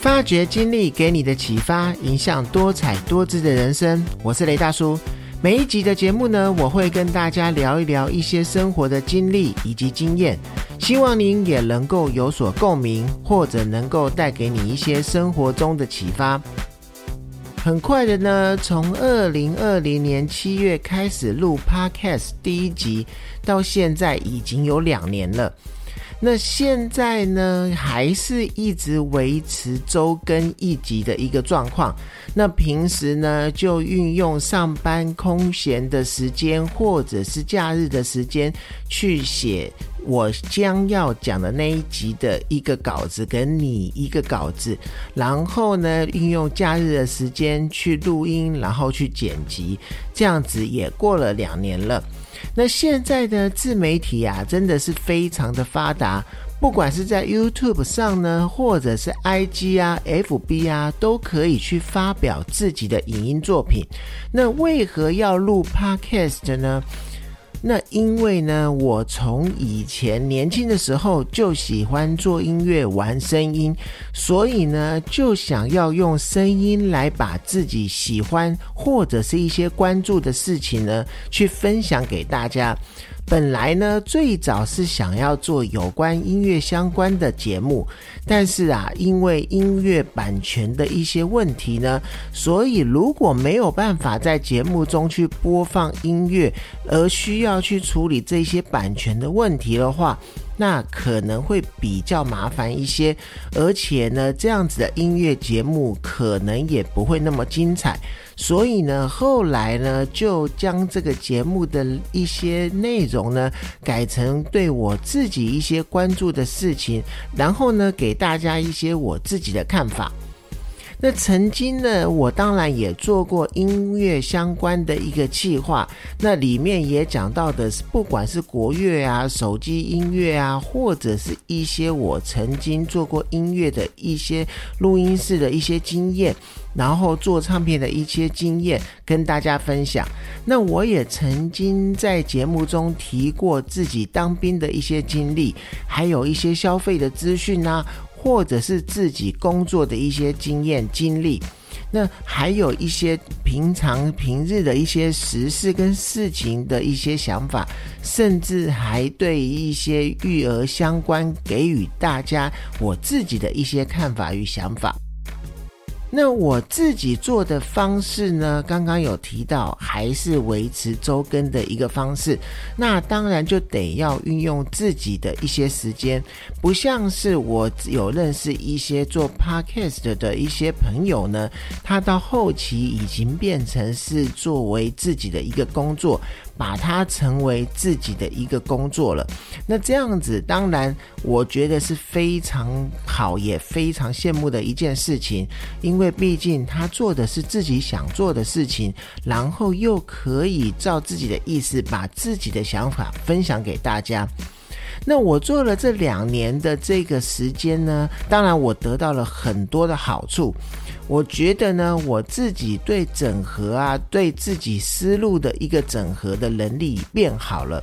发掘经历给你的启发，影响多彩多姿的人生。我是雷大叔。每一集的节目呢，我会跟大家聊一聊一些生活的经历以及经验，希望您也能够有所共鸣，或者能够带给你一些生活中的启发。很快的呢，从二零二零年七月开始录 Podcast 第一集，到现在已经有两年了。那现在呢，还是一直维持周更一集的一个状况。那平时呢，就运用上班空闲的时间，或者是假日的时间，去写我将要讲的那一集的一个稿子，给你一个稿子，然后呢，运用假日的时间去录音，然后去剪辑，这样子也过了两年了。那现在的自媒体啊，真的是非常的发达，不管是在 YouTube 上呢，或者是 IG 啊、FB 啊，都可以去发表自己的影音作品。那为何要录 Podcast 呢？那因为呢，我从以前年轻的时候就喜欢做音乐、玩声音，所以呢，就想要用声音来把自己喜欢或者是一些关注的事情呢，去分享给大家。本来呢，最早是想要做有关音乐相关的节目，但是啊，因为音乐版权的一些问题呢，所以如果没有办法在节目中去播放音乐，而需要去处理这些版权的问题的话。那可能会比较麻烦一些，而且呢，这样子的音乐节目可能也不会那么精彩。所以呢，后来呢，就将这个节目的一些内容呢，改成对我自己一些关注的事情，然后呢，给大家一些我自己的看法。那曾经呢，我当然也做过音乐相关的一个计划，那里面也讲到的是，不管是国乐啊、手机音乐啊，或者是一些我曾经做过音乐的一些录音室的一些经验，然后做唱片的一些经验跟大家分享。那我也曾经在节目中提过自己当兵的一些经历，还有一些消费的资讯啊。或者是自己工作的一些经验经历，那还有一些平常平日的一些时事跟事情的一些想法，甚至还对一些育儿相关给予大家我自己的一些看法与想法。那我自己做的方式呢？刚刚有提到，还是维持周更的一个方式。那当然就得要运用自己的一些时间，不像是我有认识一些做 podcast 的一些朋友呢，他到后期已经变成是作为自己的一个工作。把它成为自己的一个工作了，那这样子当然我觉得是非常好，也非常羡慕的一件事情，因为毕竟他做的是自己想做的事情，然后又可以照自己的意思把自己的想法分享给大家。那我做了这两年的这个时间呢，当然我得到了很多的好处。我觉得呢，我自己对整合啊，对自己思路的一个整合的能力变好了。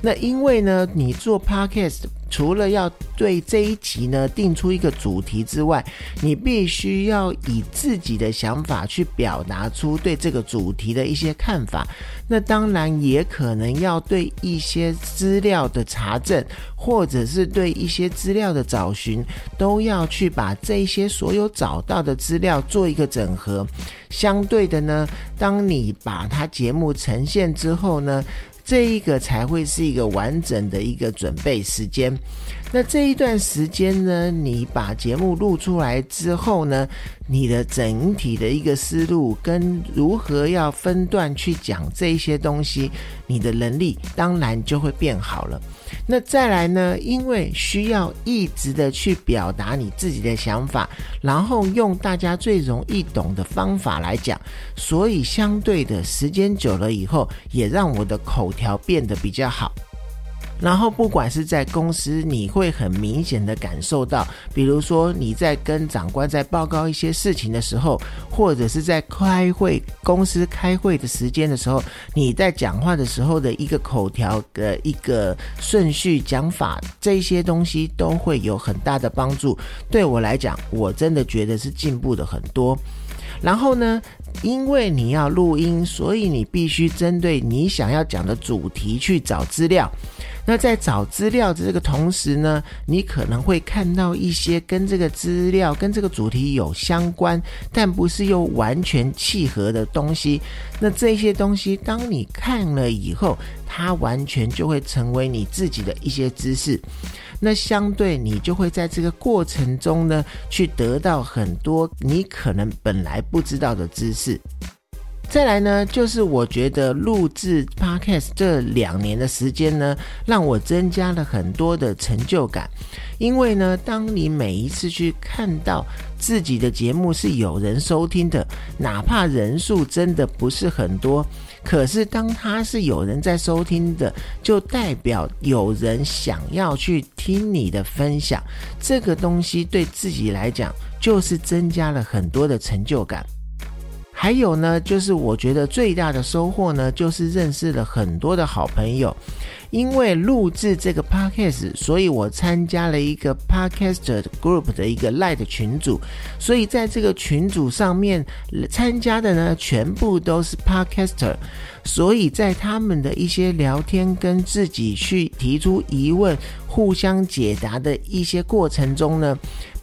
那因为呢，你做 podcast 除了要对这一集呢定出一个主题之外，你必须要以自己的想法去表达出对这个主题的一些看法。那当然也可能要对一些资料的查证，或者是对一些资料的找寻，都要去把这些所有找到的资料做一个整合。相对的呢，当你把它节目呈现之后呢。这一个才会是一个完整的一个准备时间。那这一段时间呢，你把节目录出来之后呢，你的整体的一个思路跟如何要分段去讲这一些东西，你的能力当然就会变好了。那再来呢，因为需要一直的去表达你自己的想法，然后用大家最容易懂的方法来讲，所以相对的时间久了以后，也让我的口条变得比较好。然后不管是在公司，你会很明显的感受到，比如说你在跟长官在报告一些事情的时候，或者是在开会公司开会的时间的时候，你在讲话的时候的一个口条的一个顺序讲法，这些东西都会有很大的帮助。对我来讲，我真的觉得是进步的很多。然后呢，因为你要录音，所以你必须针对你想要讲的主题去找资料。那在找资料的这个同时呢，你可能会看到一些跟这个资料、跟这个主题有相关，但不是又完全契合的东西。那这些东西，当你看了以后，它完全就会成为你自己的一些知识。那相对你就会在这个过程中呢，去得到很多你可能本来不知道的知识。再来呢，就是我觉得录制 podcast 这两年的时间呢，让我增加了很多的成就感。因为呢，当你每一次去看到自己的节目是有人收听的，哪怕人数真的不是很多，可是当他是有人在收听的，就代表有人想要去听你的分享。这个东西对自己来讲，就是增加了很多的成就感。还有呢，就是我觉得最大的收获呢，就是认识了很多的好朋友。因为录制这个 podcast，所以我参加了一个 podcaster group 的一个 light 群组。所以在这个群组上面参加的呢，全部都是 podcaster。所以在他们的一些聊天跟自己去提出疑问、互相解答的一些过程中呢。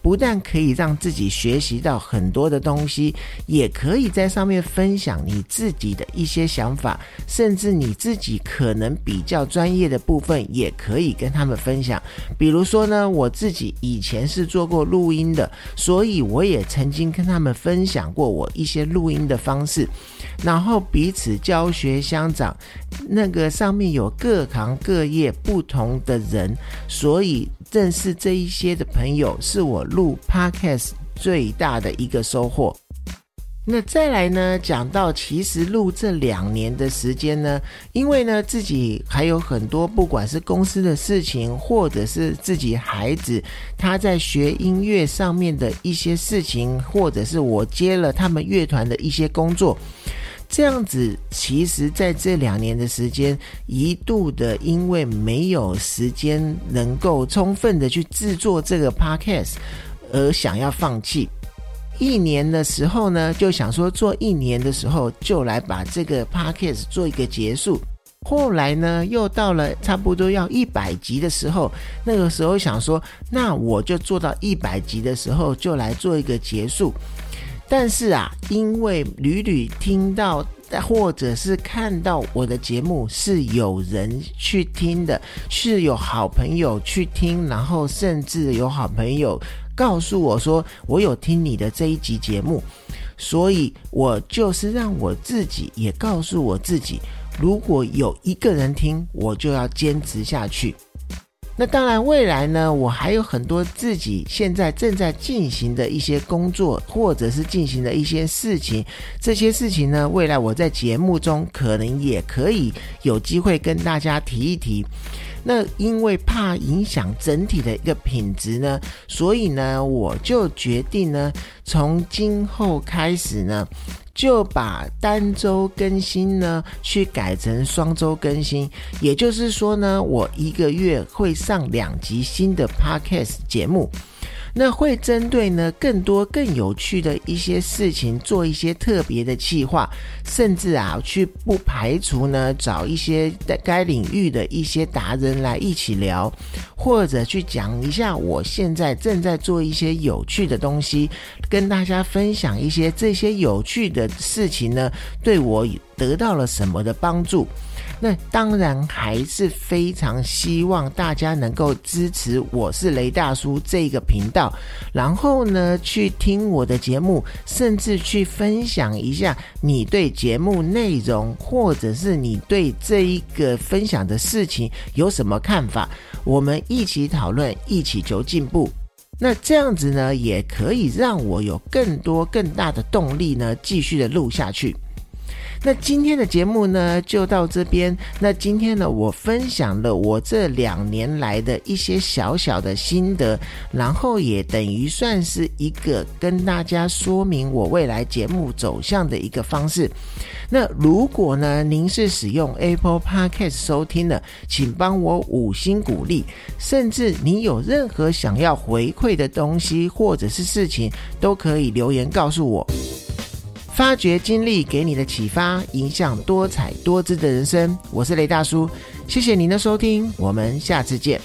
不但可以让自己学习到很多的东西，也可以在上面分享你自己的一些想法，甚至你自己可能比较专业的部分，也可以跟他们分享。比如说呢，我自己以前是做过录音的，所以我也曾经跟他们分享过我一些录音的方式，然后彼此教学相长。那个上面有各行各业不同的人，所以。认识这一些的朋友，是我录 podcast 最大的一个收获。那再来呢，讲到其实录这两年的时间呢，因为呢自己还有很多，不管是公司的事情，或者是自己孩子他在学音乐上面的一些事情，或者是我接了他们乐团的一些工作。这样子，其实在这两年的时间，一度的因为没有时间能够充分的去制作这个 podcast，而想要放弃。一年的时候呢，就想说做一年的时候就来把这个 podcast 做一个结束。后来呢，又到了差不多要一百集的时候，那个时候想说，那我就做到一百集的时候就来做一个结束。但是啊，因为屡屡听到或者是看到我的节目是有人去听的，是有好朋友去听，然后甚至有好朋友告诉我说我有听你的这一集节目，所以我就是让我自己也告诉我自己，如果有一个人听，我就要坚持下去。那当然，未来呢，我还有很多自己现在正在进行的一些工作，或者是进行的一些事情。这些事情呢，未来我在节目中可能也可以有机会跟大家提一提。那因为怕影响整体的一个品质呢，所以呢，我就决定呢，从今后开始呢。就把单周更新呢，去改成双周更新。也就是说呢，我一个月会上两集新的 podcast 节目。那会针对呢更多更有趣的一些事情做一些特别的计划，甚至啊去不排除呢找一些在该领域的一些达人来一起聊，或者去讲一下我现在正在做一些有趣的东西，跟大家分享一些这些有趣的事情呢，对我得到了什么的帮助。那当然还是非常希望大家能够支持我是雷大叔这个频道，然后呢去听我的节目，甚至去分享一下你对节目内容，或者是你对这一个分享的事情有什么看法，我们一起讨论，一起求进步。那这样子呢，也可以让我有更多更大的动力呢，继续的录下去。那今天的节目呢，就到这边。那今天呢，我分享了我这两年来的一些小小的心得，然后也等于算是一个跟大家说明我未来节目走向的一个方式。那如果呢，您是使用 Apple Podcast 收听的，请帮我五星鼓励。甚至你有任何想要回馈的东西或者是事情，都可以留言告诉我。发掘经历给你的启发，影响多彩多姿的人生。我是雷大叔，谢谢您的收听，我们下次见。